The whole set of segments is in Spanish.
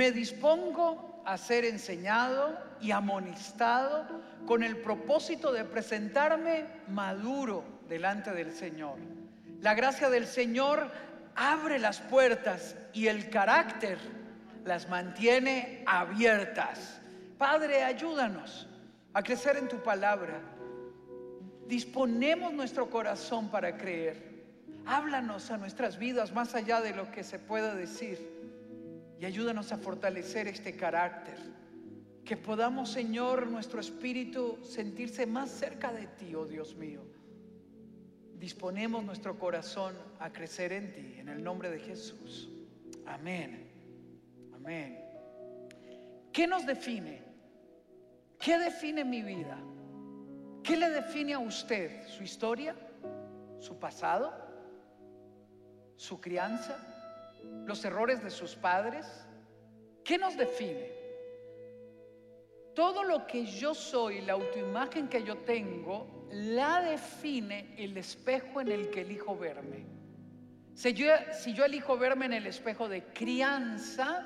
Me dispongo a ser enseñado y amonestado con el propósito de presentarme maduro delante del Señor. La gracia del Señor abre las puertas y el carácter las mantiene abiertas. Padre, ayúdanos a crecer en tu palabra. Disponemos nuestro corazón para creer. Háblanos a nuestras vidas más allá de lo que se pueda decir y ayúdanos a fortalecer este carácter. Que podamos, Señor, nuestro espíritu sentirse más cerca de ti, oh Dios mío. Disponemos nuestro corazón a crecer en ti, en el nombre de Jesús. Amén. Amén. ¿Qué nos define? ¿Qué define mi vida? ¿Qué le define a usted? ¿Su historia? ¿Su pasado? ¿Su crianza? ¿Los errores de sus padres? ¿Qué nos define? Todo lo que yo soy, la autoimagen que yo tengo, la define el espejo en el que elijo verme. Si yo, si yo elijo verme en el espejo de crianza,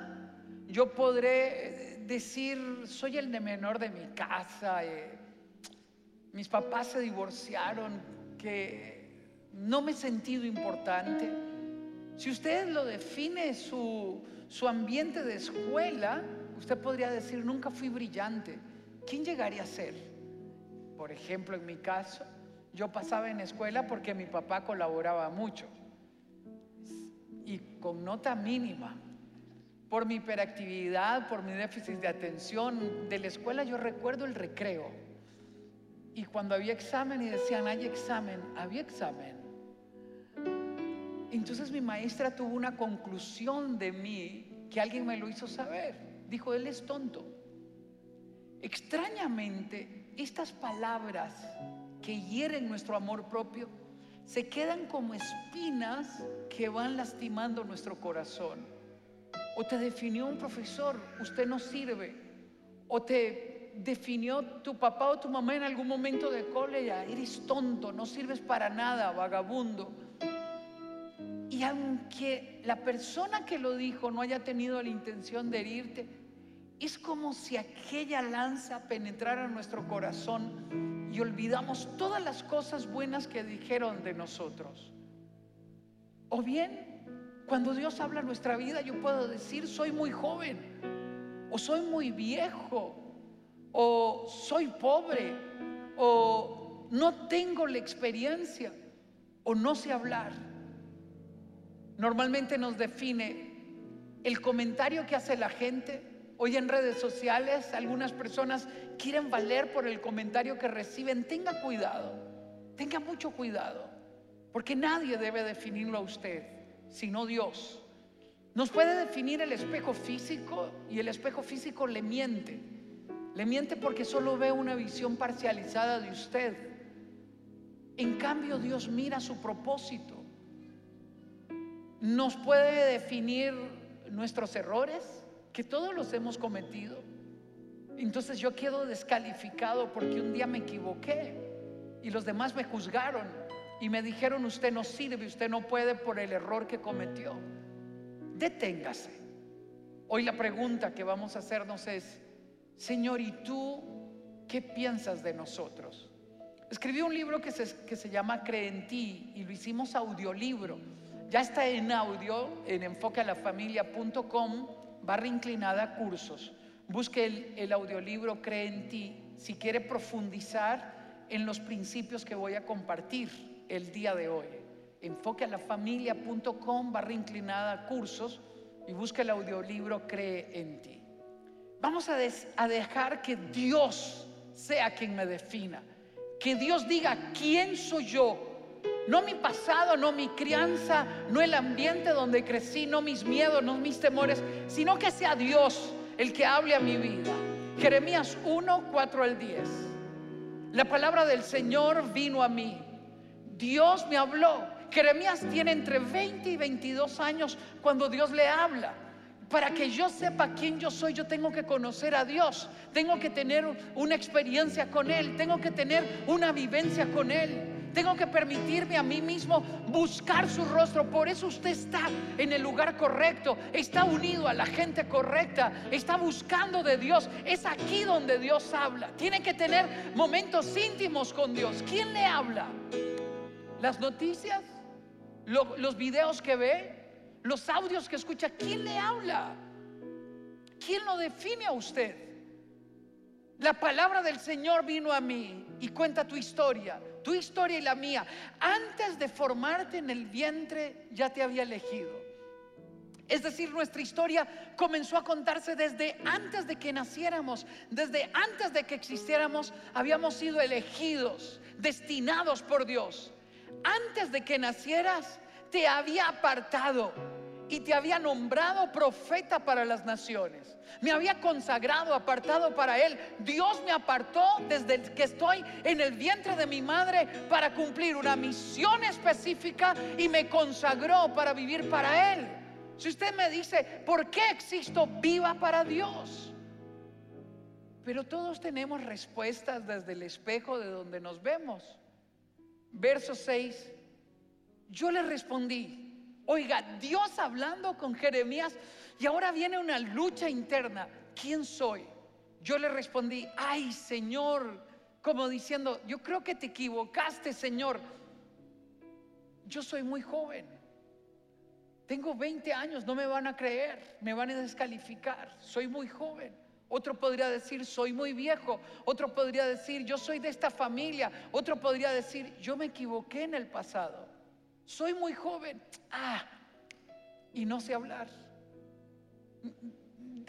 yo podré decir, soy el de menor de mi casa, eh, mis papás se divorciaron, que no me he sentido importante. Si usted lo define su, su ambiente de escuela, usted podría decir, nunca fui brillante. ¿Quién llegaría a ser? Por ejemplo, en mi caso, yo pasaba en escuela porque mi papá colaboraba mucho y con nota mínima por mi hiperactividad, por mi déficit de atención de la escuela, yo recuerdo el recreo. Y cuando había examen y decían, hay examen, había examen. Entonces mi maestra tuvo una conclusión de mí que alguien me lo hizo saber. Dijo, él es tonto. Extrañamente, estas palabras que hieren nuestro amor propio se quedan como espinas que van lastimando nuestro corazón. O te definió un profesor, usted no sirve. O te definió tu papá o tu mamá en algún momento de colegio, eres tonto, no sirves para nada, vagabundo. Y aunque la persona que lo dijo no haya tenido la intención de herirte, es como si aquella lanza penetrara en nuestro corazón y olvidamos todas las cosas buenas que dijeron de nosotros. O bien cuando Dios habla nuestra vida, yo puedo decir, soy muy joven, o soy muy viejo, o soy pobre, o no tengo la experiencia, o no sé hablar. Normalmente nos define el comentario que hace la gente. Hoy en redes sociales algunas personas quieren valer por el comentario que reciben. Tenga cuidado, tenga mucho cuidado, porque nadie debe definirlo a usted sino Dios. Nos puede definir el espejo físico y el espejo físico le miente. Le miente porque solo ve una visión parcializada de usted. En cambio, Dios mira su propósito. Nos puede definir nuestros errores, que todos los hemos cometido. Entonces yo quedo descalificado porque un día me equivoqué y los demás me juzgaron y me dijeron, usted no sirve, usted no puede por el error que cometió. Deténgase. Hoy la pregunta que vamos a hacernos es, Señor, ¿y tú qué piensas de nosotros? Escribí un libro que se, que se llama Cree en y lo hicimos audiolibro. Ya está en audio en enfoquealafamilia.com, barra inclinada cursos. Busque el, audiolibro Cree en ti si quiere profundizar en los principios que voy a compartir el día de hoy. Enfoque a la familia.com barra inclinada cursos y busque el audiolibro Cree en ti. Vamos a dejar que Dios sea quien me defina. Que Dios diga quién soy yo. No mi pasado, no mi crianza, no el ambiente donde crecí, no mis miedos, no mis temores, sino que sea Dios el que hable a mi vida. Jeremías 1, 4 al 10. La palabra del Señor vino a mí Dios me habló. Jeremías tiene entre 20 y 22 años cuando Dios le habla. Para que yo sepa quién yo soy, yo tengo que conocer a Dios. Tengo que tener una experiencia con Él. Tengo que tener una vivencia con Él. Tengo que permitirme a mí mismo buscar su rostro. Por eso usted está en el lugar correcto, está unido a la gente correcta, está buscando de Dios. Es aquí donde Dios habla. Tiene que tener momentos íntimos con Dios. ¿Quién le habla? ¿Las noticias? ¿Los videos que ve? ¿Los audios que escucha? ¿Quién le habla? ¿Quién lo define a usted? La palabra del Señor vino a mí y cuenta tu historia, tu historia y la mía. Antes de formarte en el vientre ya te había elegido. Es decir, nuestra historia comenzó a contarse desde antes de que naciéramos, desde antes de que existiéramos, habíamos sido elegidos, destinados por Dios. Antes de que nacieras, te había apartado y te había nombrado profeta para las naciones. Me había consagrado, apartado para Él. Dios me apartó desde que estoy en el vientre de mi madre para cumplir una misión específica y me consagró para vivir para Él. Si usted me dice, ¿por qué existo? Viva para Dios. Pero todos tenemos respuestas desde el espejo de donde nos vemos. Verso 6. Yo le respondí, Oiga, Dios hablando con Jeremías y ahora viene una lucha interna. ¿Quién soy? Yo le respondí, ay Señor, como diciendo, yo creo que te equivocaste, Señor. Yo soy muy joven. Tengo 20 años, no me van a creer, me van a descalificar. Soy muy joven. Otro podría decir, soy muy viejo. Otro podría decir, yo soy de esta familia. Otro podría decir, yo me equivoqué en el pasado soy muy joven. Ah, y no sé hablar.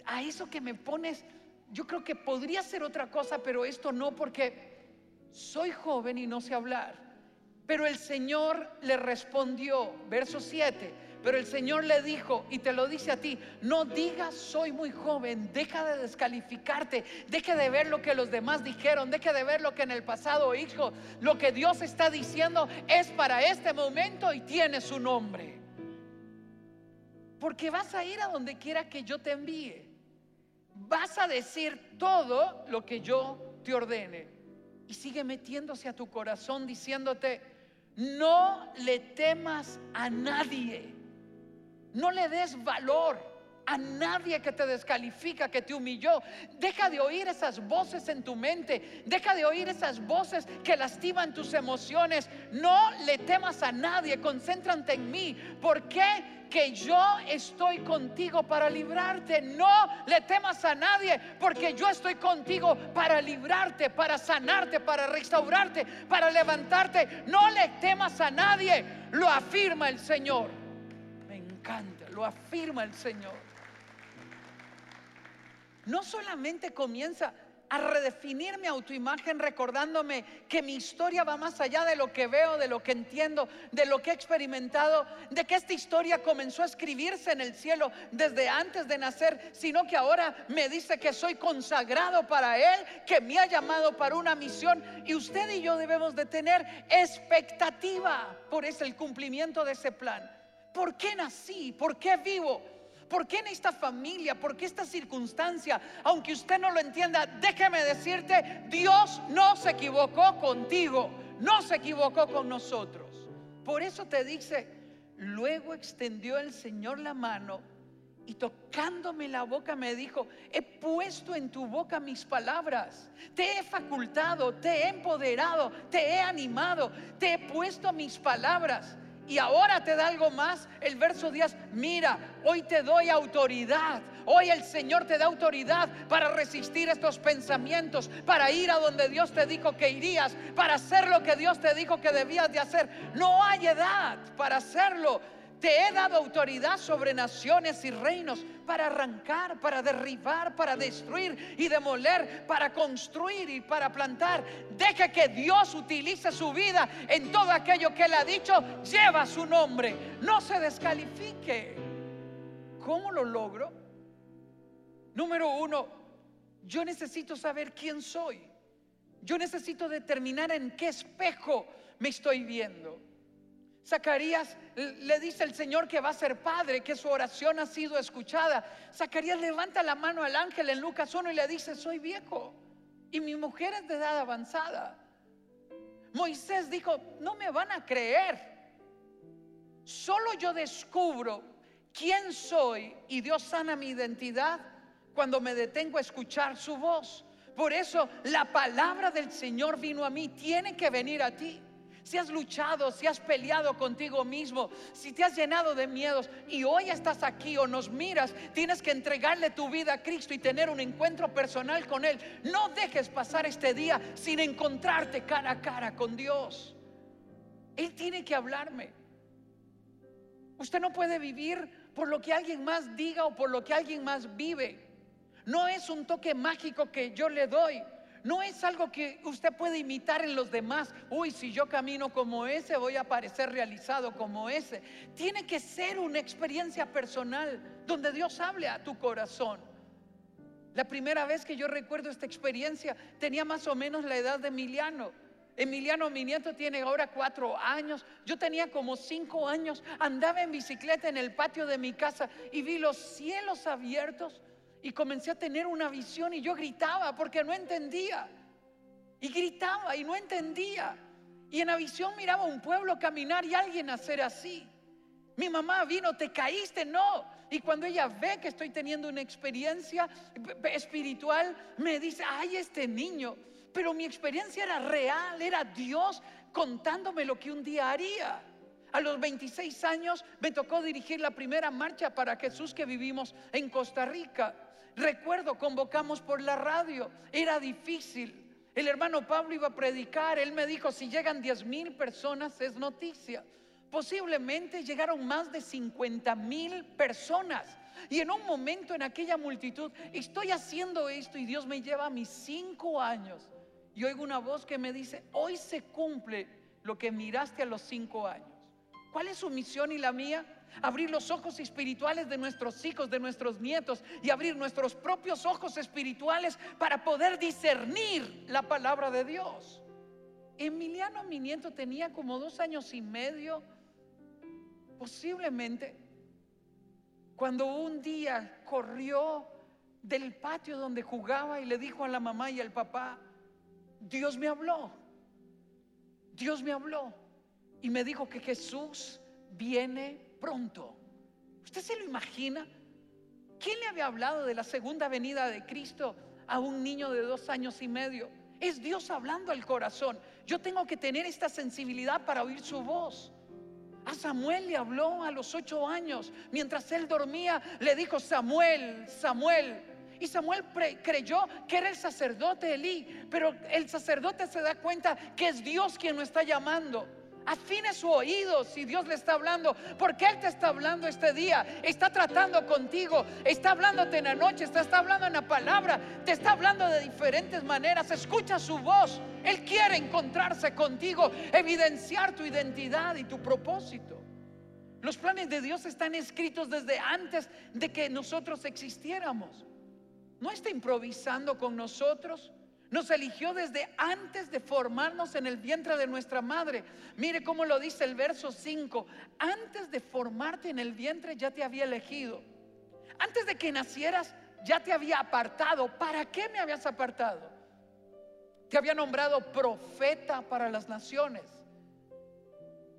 A eso que me pones, yo creo que podría ser otra cosa, pero esto no porque soy joven y no sé hablar. Pero el Señor le respondió, verso 7, pero el Señor le dijo, y te lo dice a ti, no digas soy muy joven, deja de descalificarte, deja de ver lo que los demás dijeron, deja de ver lo que en el pasado hijo, lo que Dios está diciendo es para este momento y tiene su nombre. Porque vas a ir a donde quiera que yo te envíe. Vas a decir todo lo que yo te ordene. Y sigue metiéndose a tu corazón diciéndote, no le temas a nadie. No le des valor a nadie que te descalifica, que te humilló. Deja de oír esas voces en tu mente. Deja de oír esas voces que lastiman tus emociones. No le temas a nadie. Concéntrate en mí. ¿Por qué? Que yo estoy contigo para librarte. No le temas a nadie porque yo estoy contigo para librarte, para sanarte, para restaurarte, para levantarte. No le temas a nadie. Lo afirma el Señor lo afirma el Señor. No solamente comienza a redefinir mi autoimagen recordándome que mi historia va más allá de lo que veo, de lo que entiendo, de lo que he experimentado, de que esta historia comenzó a escribirse en el cielo desde antes de nacer, sino que ahora me dice que soy consagrado para Él, que me ha llamado para una misión y usted y yo debemos de tener expectativa por ese el cumplimiento de ese plan. ¿Por qué nací? ¿Por qué vivo? ¿Por qué en esta familia? ¿Por qué esta circunstancia? Aunque usted no lo entienda, déjeme decirte, Dios no se equivocó contigo, no se equivocó con nosotros. Por eso te dice, luego extendió el Señor la mano y tocándome la boca me dijo, he puesto en tu boca mis palabras, te he facultado, te he empoderado, te he animado, te he puesto mis palabras. Y ahora te da algo más. El verso 10, mira, hoy te doy autoridad. Hoy el Señor te da autoridad para resistir estos pensamientos, para ir a donde Dios te dijo que irías, para hacer lo que Dios te dijo que debías de hacer. No hay edad para hacerlo. Te he dado autoridad sobre naciones y reinos para arrancar, para derribar, para destruir y demoler, para construir y para plantar. Deje que Dios utilice su vida en todo aquello que Él ha dicho. Lleva su nombre. No se descalifique. ¿Cómo lo logro? Número uno, yo necesito saber quién soy. Yo necesito determinar en qué espejo me estoy viendo. Zacarías le dice al Señor que va a ser padre, que su oración ha sido escuchada. Zacarías levanta la mano al ángel en Lucas 1 y le dice, soy viejo y mi mujer es de edad avanzada. Moisés dijo, no me van a creer. Solo yo descubro quién soy y Dios sana mi identidad cuando me detengo a escuchar su voz. Por eso la palabra del Señor vino a mí, tiene que venir a ti. Si has luchado, si has peleado contigo mismo, si te has llenado de miedos y hoy estás aquí o nos miras, tienes que entregarle tu vida a Cristo y tener un encuentro personal con Él. No dejes pasar este día sin encontrarte cara a cara con Dios. Él tiene que hablarme. Usted no puede vivir por lo que alguien más diga o por lo que alguien más vive. No es un toque mágico que yo le doy. No es algo que usted puede imitar en los demás. Uy, si yo camino como ese, voy a parecer realizado como ese. Tiene que ser una experiencia personal donde Dios hable a tu corazón. La primera vez que yo recuerdo esta experiencia tenía más o menos la edad de Emiliano. Emiliano, mi nieto, tiene ahora cuatro años. Yo tenía como cinco años. Andaba en bicicleta en el patio de mi casa y vi los cielos abiertos y comencé a tener una visión y yo gritaba porque no entendía. Y gritaba y no entendía. Y en la visión miraba un pueblo caminar y alguien hacer así. Mi mamá vino, te caíste, no. Y cuando ella ve que estoy teniendo una experiencia espiritual, me dice, ay, este niño. Pero mi experiencia era real, era Dios contándome lo que un día haría. A los 26 años me tocó dirigir la primera marcha para Jesús que vivimos en Costa Rica. Recuerdo, convocamos por la radio, era difícil. El hermano Pablo iba a predicar, él me dijo, si llegan 10 mil personas es noticia. Posiblemente llegaron más de 50 mil personas. Y en un momento en aquella multitud, estoy haciendo esto y Dios me lleva a mis cinco años. Y oigo una voz que me dice, hoy se cumple lo que miraste a los cinco años. ¿Cuál es su misión y la mía? Abrir los ojos espirituales de nuestros hijos, de nuestros nietos y abrir nuestros propios ojos espirituales para poder discernir la palabra de Dios. Emiliano, mi nieto, tenía como dos años y medio, posiblemente, cuando un día corrió del patio donde jugaba y le dijo a la mamá y al papá, Dios me habló, Dios me habló y me dijo que Jesús viene pronto. ¿Usted se lo imagina? ¿Quién le había hablado de la segunda venida de Cristo a un niño de dos años y medio? Es Dios hablando al corazón. Yo tengo que tener esta sensibilidad para oír su voz. A Samuel le habló a los ocho años. Mientras él dormía, le dijo, Samuel, Samuel. Y Samuel creyó que era el sacerdote Elí. Pero el sacerdote se da cuenta que es Dios quien lo está llamando. Afine su oído si Dios le está hablando, porque Él te está hablando este día, está tratando contigo, está hablándote en la noche, está, está hablando en la palabra, te está hablando de diferentes maneras, escucha su voz, Él quiere encontrarse contigo, evidenciar tu identidad y tu propósito. Los planes de Dios están escritos desde antes de que nosotros existiéramos. No está improvisando con nosotros. Nos eligió desde antes de formarnos en el vientre de nuestra madre. Mire cómo lo dice el verso 5. Antes de formarte en el vientre ya te había elegido. Antes de que nacieras ya te había apartado. ¿Para qué me habías apartado? Te había nombrado profeta para las naciones.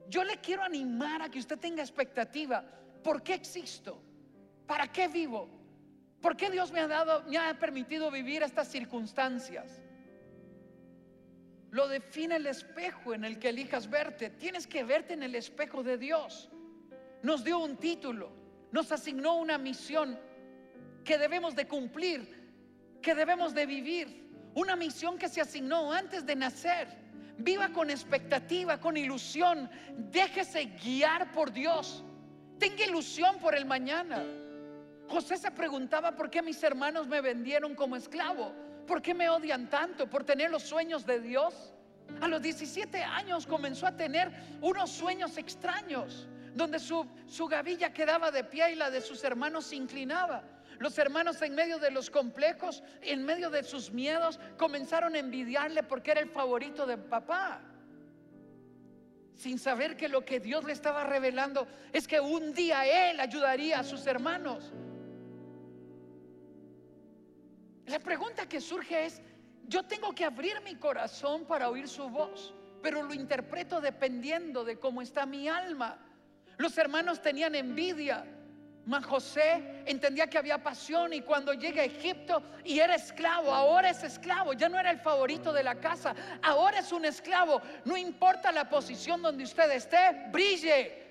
Yo le quiero animar a que usted tenga expectativa. ¿Por qué existo? ¿Para qué vivo? ¿Por qué Dios me ha dado, me ha permitido vivir estas circunstancias? Lo define el espejo en el que elijas verte. Tienes que verte en el espejo de Dios. Nos dio un título, nos asignó una misión que debemos de cumplir, que debemos de vivir. Una misión que se asignó antes de nacer. Viva con expectativa, con ilusión. Déjese guiar por Dios. Tenga ilusión por el mañana. José se preguntaba por qué mis hermanos me vendieron como esclavo. ¿Por qué me odian tanto? ¿Por tener los sueños de Dios? A los 17 años comenzó a tener unos sueños extraños, donde su, su gavilla quedaba de pie y la de sus hermanos se inclinaba. Los hermanos en medio de los complejos, en medio de sus miedos, comenzaron a envidiarle porque era el favorito de papá. Sin saber que lo que Dios le estaba revelando es que un día Él ayudaría a sus hermanos. La pregunta que surge es, yo tengo que abrir mi corazón para oír su voz. pero lo interpreto dependiendo de cómo está mi alma. Los hermanos tenían envidia, mas José entendía que había pasión y cuando llega a Egipto y era esclavo, ahora es esclavo, ya no era el favorito de la casa, ahora es un esclavo. No importa la posición donde usted esté, brille.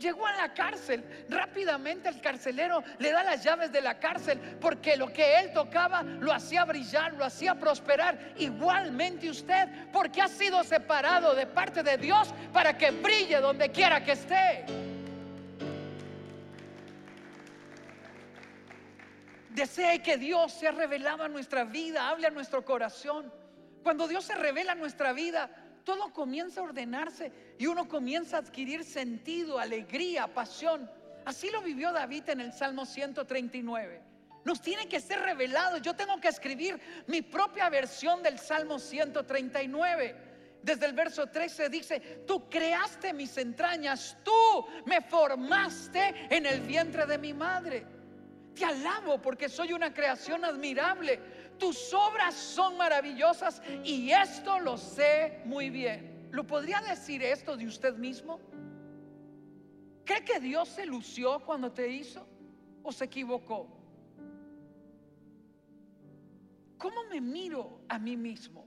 Llegó a la cárcel. Rápidamente el carcelero le da las llaves de la cárcel porque lo que él tocaba lo hacía brillar, lo hacía prosperar. Igualmente usted, porque ha sido separado de parte de Dios para que brille donde quiera que esté. Desee que Dios sea revelado a nuestra vida, hable a nuestro corazón. Cuando Dios se revela a nuestra vida, todo comienza a ordenarse y uno comienza a adquirir sentido, alegría, pasión. Así lo vivió David en el Salmo 139. Nos tiene que ser revelado. Yo tengo que escribir mi propia versión del Salmo 139. Desde el verso 13 dice, tú creaste mis entrañas, tú me formaste en el vientre de mi madre. Te alabo porque soy una creación admirable. Tus obras son maravillosas y esto lo sé muy bien. ¿Lo podría decir esto de usted mismo? ¿Cree que Dios se lució cuando te hizo o se equivocó? ¿Cómo me miro a mí mismo?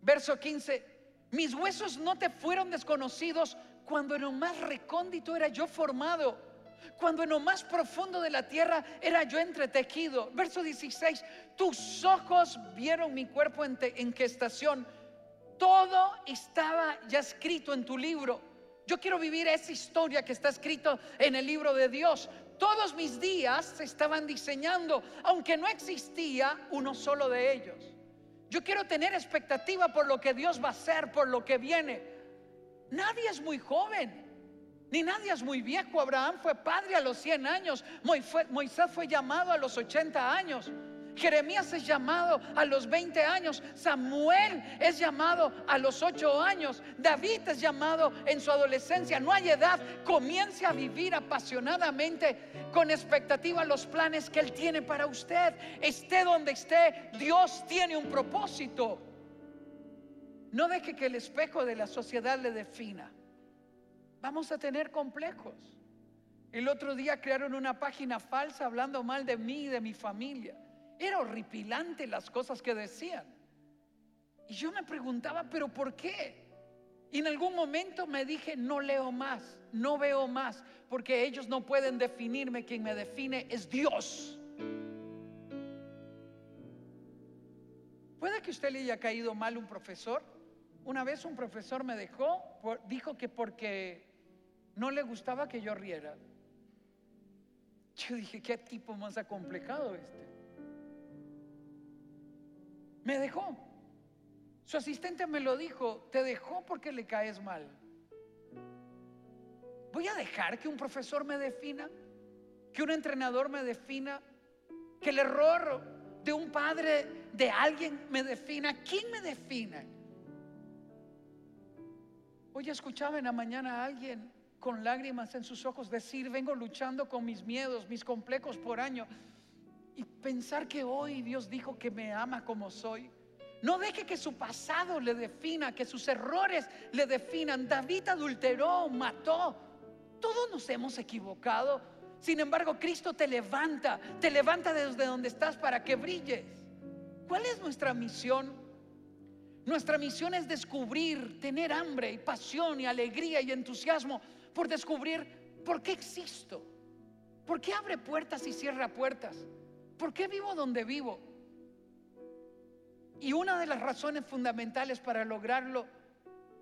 Verso 15, mis huesos no te fueron desconocidos cuando en lo más recóndito era yo formado cuando en lo más profundo de la tierra era yo entretejido. Verso 16, tus ojos vieron mi cuerpo en, estación. Todo estaba ya escrito en tu libro. Yo quiero vivir esa historia que está escrito en el libro de Dios. Todos mis días se estaban diseñando, aunque no existía uno solo de ellos. Yo quiero tener expectativa por lo que Dios va a hacer, por lo que viene. Nadie es muy joven. Ni nadie es muy viejo. Abraham fue padre a los 100 años. Moisés fue llamado a los 80 años. Jeremías es llamado a los 20 años. Samuel es llamado a los 8 años. David es llamado en su adolescencia. No hay edad. Comience a vivir apasionadamente con expectativa los planes que Él tiene para usted. Esté donde esté, Dios tiene un propósito. No deje que el espejo de la sociedad le defina vamos a tener complejos. El otro día crearon una página falsa hablando mal de mí y de mi familia. Era horripilante las cosas que decían. Y yo me preguntaba, ¿pero por qué? Y en algún momento me dije, no leo más, no veo más, porque ellos no pueden definirme, quien me define es Dios. Puede que usted le haya caído mal un profesor. Una vez un profesor me dejó, dijo que porque no le gustaba que yo riera. Yo dije, ¿qué tipo más acomplejado este? Me dejó. Su asistente me lo dijo, te dejó porque le caes mal. ¿Voy a dejar que un profesor me defina? ¿Que un entrenador me defina? ¿Que el error de un padre, de alguien me defina? ¿Quién me define? Hoy escuchaba en la mañana a alguien con lágrimas en sus ojos, decir, vengo luchando con mis miedos, mis complejos por año, y pensar que hoy Dios dijo que me ama como soy. No deje que su pasado le defina, que sus errores le definan. David adulteró, mató. Todos nos hemos equivocado. Sin embargo, Cristo te levanta, te levanta desde donde estás para que brilles. ¿Cuál es nuestra misión? Nuestra misión es descubrir, tener hambre y pasión y alegría y entusiasmo por descubrir por qué existo, por qué abre puertas y cierra puertas, por qué vivo donde vivo. Y una de las razones fundamentales para lograrlo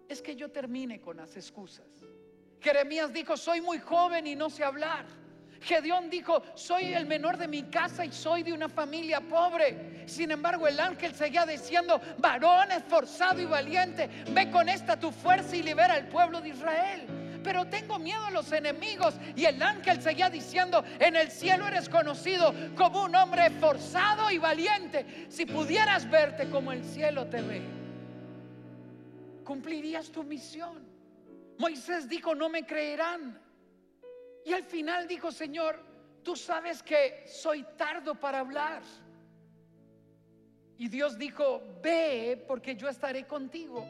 es que yo termine con las excusas. Jeremías dijo, soy muy joven y no sé hablar. Gedeón dijo, soy el menor de mi casa y soy de una familia pobre. Sin embargo, el ángel seguía diciendo, varón esforzado y valiente, ve con esta tu fuerza y libera al pueblo de Israel pero tengo miedo a los enemigos. Y el ángel seguía diciendo, en el cielo eres conocido como un hombre forzado y valiente. Si pudieras verte como el cielo te ve, cumplirías tu misión. Moisés dijo, no me creerán. Y al final dijo, Señor, tú sabes que soy tardo para hablar. Y Dios dijo, ve porque yo estaré contigo.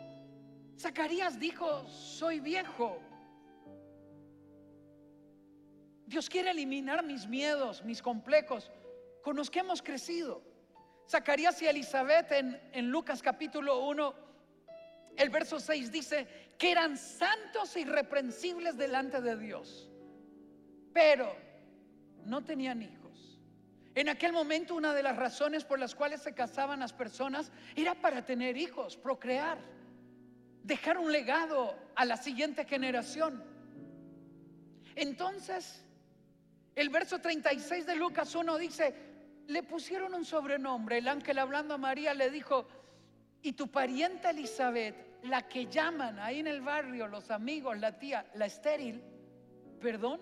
Zacarías dijo, soy viejo. Dios quiere eliminar mis miedos, mis complejos, con los que hemos crecido. Zacarías y Elizabeth en, en Lucas capítulo 1, el verso 6 dice que eran santos e irreprensibles delante de Dios, pero no tenían hijos. En aquel momento una de las razones por las cuales se casaban las personas era para tener hijos, procrear, dejar un legado a la siguiente generación. Entonces, el verso 36 de Lucas 1 dice, le pusieron un sobrenombre. El ángel hablando a María le dijo, y tu parienta Elizabeth, la que llaman ahí en el barrio los amigos, la tía, la estéril, perdón,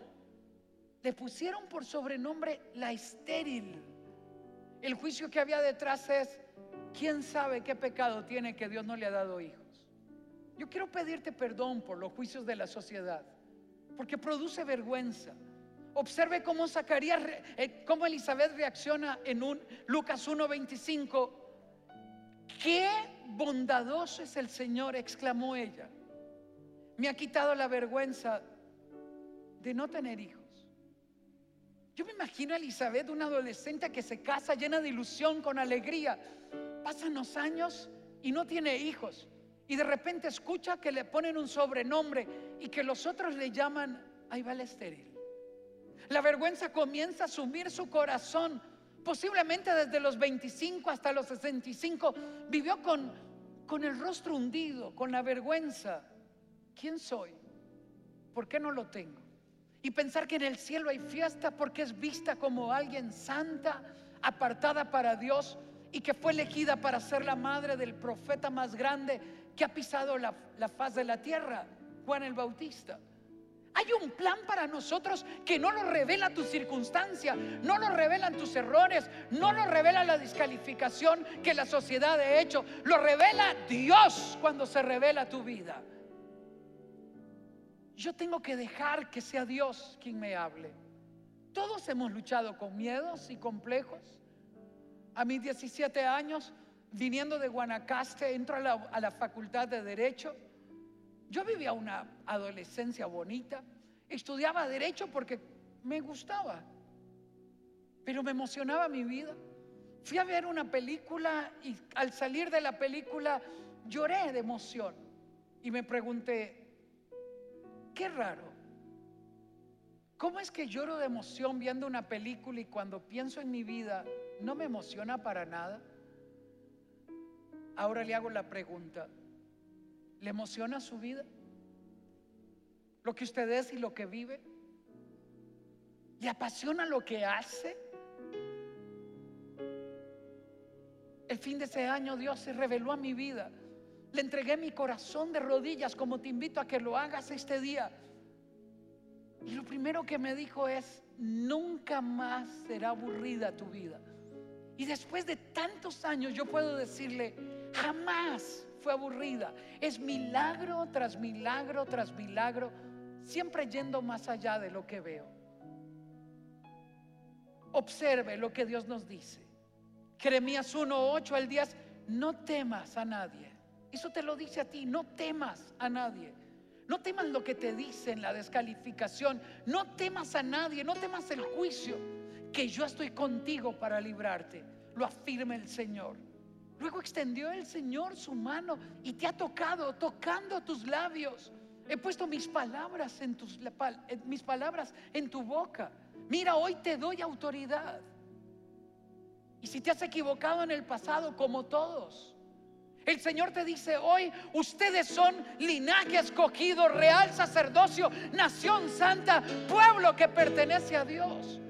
le pusieron por sobrenombre la estéril. El juicio que había detrás es, ¿quién sabe qué pecado tiene que Dios no le ha dado hijos? Yo quiero pedirte perdón por los juicios de la sociedad, porque produce vergüenza. Observe cómo Zacarías, eh, cómo Elizabeth reacciona en un Lucas 1:25. Qué bondadoso es el Señor, exclamó ella. Me ha quitado la vergüenza de no tener hijos. Yo me imagino a Elizabeth, una adolescente que se casa llena de ilusión, con alegría. Pasan los años y no tiene hijos. Y de repente escucha que le ponen un sobrenombre y que los otros le llaman, ahí va estéril. La vergüenza comienza a sumir su corazón. Posiblemente desde los 25 hasta los 65 vivió con, con el rostro hundido, con la vergüenza. ¿Quién soy? ¿Por qué no lo tengo? y pensar que en el cielo hay fiesta porque es vista como alguien santa, apartada para Dios y que fue elegida para ser la madre del profeta más grande que ha pisado la, faz de la tierra, Juan el Bautista. Hay un plan para nosotros que no lo revela tu circunstancia, no lo revelan tus errores, no lo revela la descalificación que la sociedad ha hecho, lo revela Dios cuando se revela tu vida. Yo tengo que dejar que sea Dios quien me hable. Todos hemos luchado con miedos y complejos. A mis 17 años, viniendo de Guanacaste, entro a la, a la facultad de Derecho. Yo vivía una adolescencia bonita. Estudiaba Derecho porque me gustaba, pero me emocionaba mi vida. Fui a ver una película y al salir de la película lloré de emoción y me pregunté, Qué raro. ¿Cómo es que lloro de emoción viendo una película y cuando pienso en mi vida no me emociona para nada? Ahora le hago la pregunta, ¿le emociona su vida? ¿Lo que usted es y lo que vive? ¿Le apasiona lo que hace? El fin de ese año Dios se reveló a mi vida le entregué mi corazón de rodillas como te invito a que lo hagas este día. Y lo primero que me dijo es, nunca más será aburrida tu vida. Y después de tantos años yo puedo decirle, jamás fue aburrida. Es milagro tras milagro tras milagro, siempre yendo más allá de lo que veo. Observe lo que Dios nos dice. Jeremías 1:8 al 10, no temas a nadie eso te lo dice a ti, no temas a nadie. No temas lo que te dicen, la descalificación. No temas a nadie, no temas el juicio, que yo estoy contigo para librarte. Lo afirma el Señor. Luego extendió el Señor su mano y te ha tocado, tocando tus labios. He puesto mis palabras en tus mis palabras en tu boca. Mira, hoy te doy autoridad. Y si te has equivocado en el pasado, como todos, el Señor te dice hoy, ustedes son linaje escogido, real sacerdocio, nación santa, pueblo que pertenece a Dios.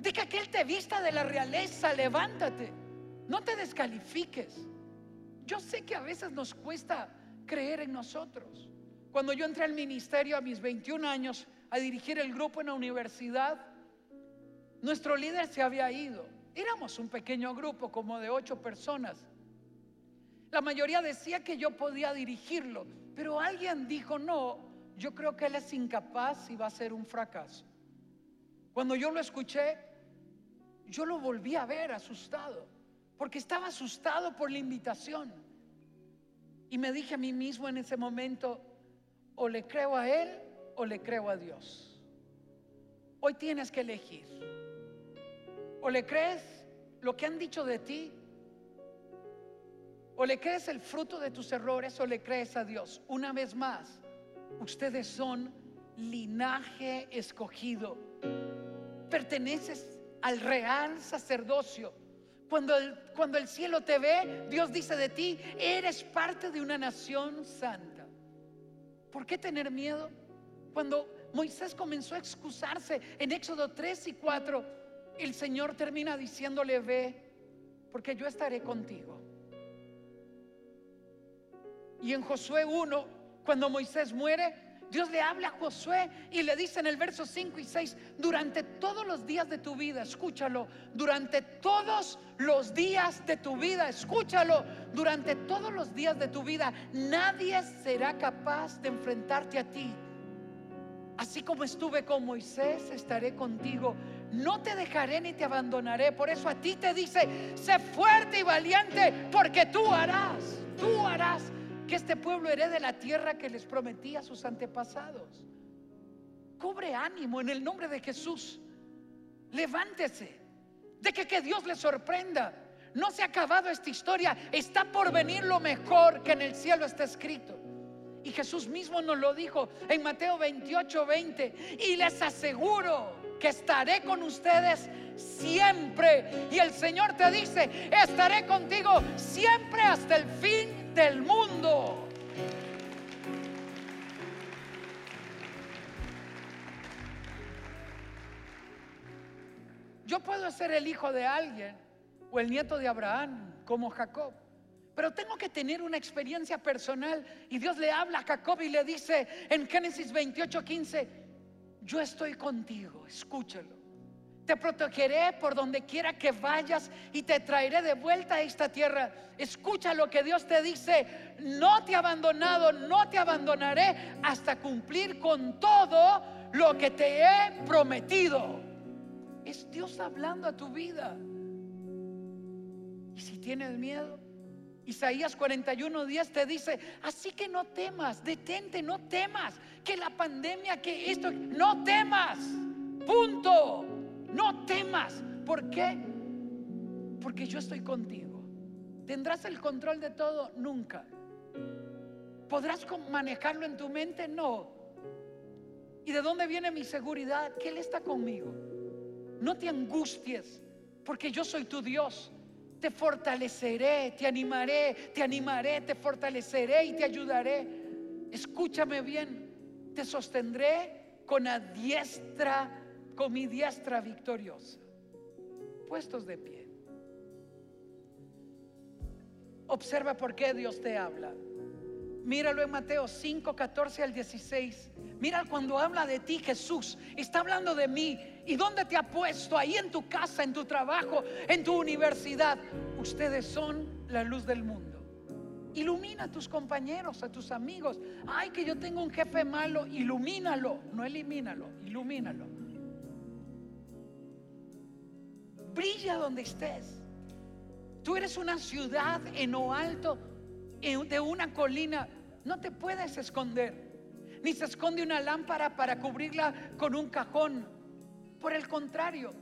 Diga que Él te vista de la realeza, levántate, no te descalifiques. Yo sé que a veces nos cuesta creer en nosotros. Cuando yo entré al ministerio a mis 21 años a dirigir el grupo en la universidad, nuestro líder se había ido. Éramos un pequeño grupo como de ocho personas. La mayoría decía que yo podía dirigirlo, pero alguien dijo, no, yo creo que él es incapaz y va a ser un fracaso. Cuando yo lo escuché, yo lo volví a ver asustado, porque estaba asustado por la invitación. Y me dije a mí mismo en ese momento, o le creo a Él o le creo a Dios. Hoy tienes que elegir. O le crees lo que han dicho de ti, o le crees el fruto de tus errores, o le crees a Dios. Una vez más, ustedes son linaje escogido. Perteneces al real sacerdocio. Cuando el, cuando el cielo te ve, Dios dice de ti, eres parte de una nación santa. ¿Por qué tener miedo? Cuando Moisés comenzó a excusarse en Éxodo 3 y 4, el Señor termina diciéndole, ve, porque yo estaré contigo. Y en Josué 1, cuando Moisés muere, Dios le habla a Josué y le dice en el verso 5 y 6, durante todos los días de tu vida, escúchalo, durante todos los días de tu vida, escúchalo, durante todos los días de tu vida, nadie será capaz de enfrentarte a ti. Así como estuve con Moisés, estaré contigo. No te dejaré ni te abandonaré. Por eso a ti te dice, sé fuerte y valiente, porque tú harás, tú harás que este pueblo herede la tierra que les prometía a sus antepasados. Cobre ánimo en el nombre de Jesús. Levántese. De que, que Dios le sorprenda. No se ha acabado esta historia. Está por venir lo mejor que en el cielo está escrito. Y Jesús mismo nos lo dijo en Mateo 28, 20. Y les aseguro que estaré con ustedes siempre. Y el Señor te dice, estaré contigo siempre hasta el fin del mundo. Yo puedo ser el hijo de alguien o el nieto de Abraham, como Jacob. Pero tengo que tener una experiencia personal. Y Dios le habla a Jacob y le dice en Génesis 28, 15, yo estoy contigo, escúchalo. Te protegeré por donde quiera que vayas y te traeré de vuelta a esta tierra. Escucha lo que Dios te dice. No te he abandonado, no te abandonaré hasta cumplir con todo lo que te he prometido. Es Dios hablando a tu vida. Y si tienes miedo, Isaías 41, días te dice, así que no temas, detente, no temas, que la pandemia, que esto, no temas, punto. No temas. ¿Por qué? Porque yo estoy contigo. ¿Tendrás el control de todo? Nunca. ¿Podrás manejarlo en tu mente? No. ¿Y de dónde viene mi seguridad? Que Él está conmigo. No te angusties, porque yo soy tu Dios. Te fortaleceré, te animaré, te animaré, te fortaleceré y te ayudaré. Escúchame bien, te sostendré con a diestra con mi diestra victoriosa. Puestos de pie. Observa por qué Dios te habla. Míralo en Mateo 5, 14 al 16. Mira cuando habla de ti Jesús. Está hablando de mí. ¿Y dónde te ha puesto? Ahí en tu casa, en tu trabajo, en tu universidad. Ustedes son la luz del mundo. Ilumina a tus compañeros, a tus amigos. Ay, que yo tengo un jefe malo. Ilumínalo. No elimínalo. Ilumínalo. Brilla donde estés. Tú eres una ciudad en lo alto de una colina. No te puedes esconder. Ni se esconde una lámpara para cubrirla con un cajón. Por el contrario,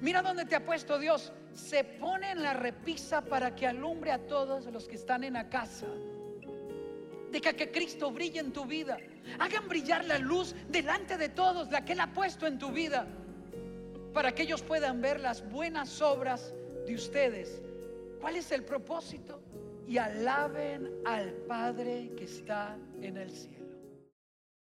mira dónde te ha puesto Dios. Se pone en la repisa para que alumbre a todos los que están en la casa. Deja que Cristo brille en tu vida. Hagan brillar la luz delante de todos, la que Él ha puesto en tu vida para que ellos puedan ver las buenas obras de ustedes. ¿Cuál es el propósito? Y alaben al Padre que está en el cielo.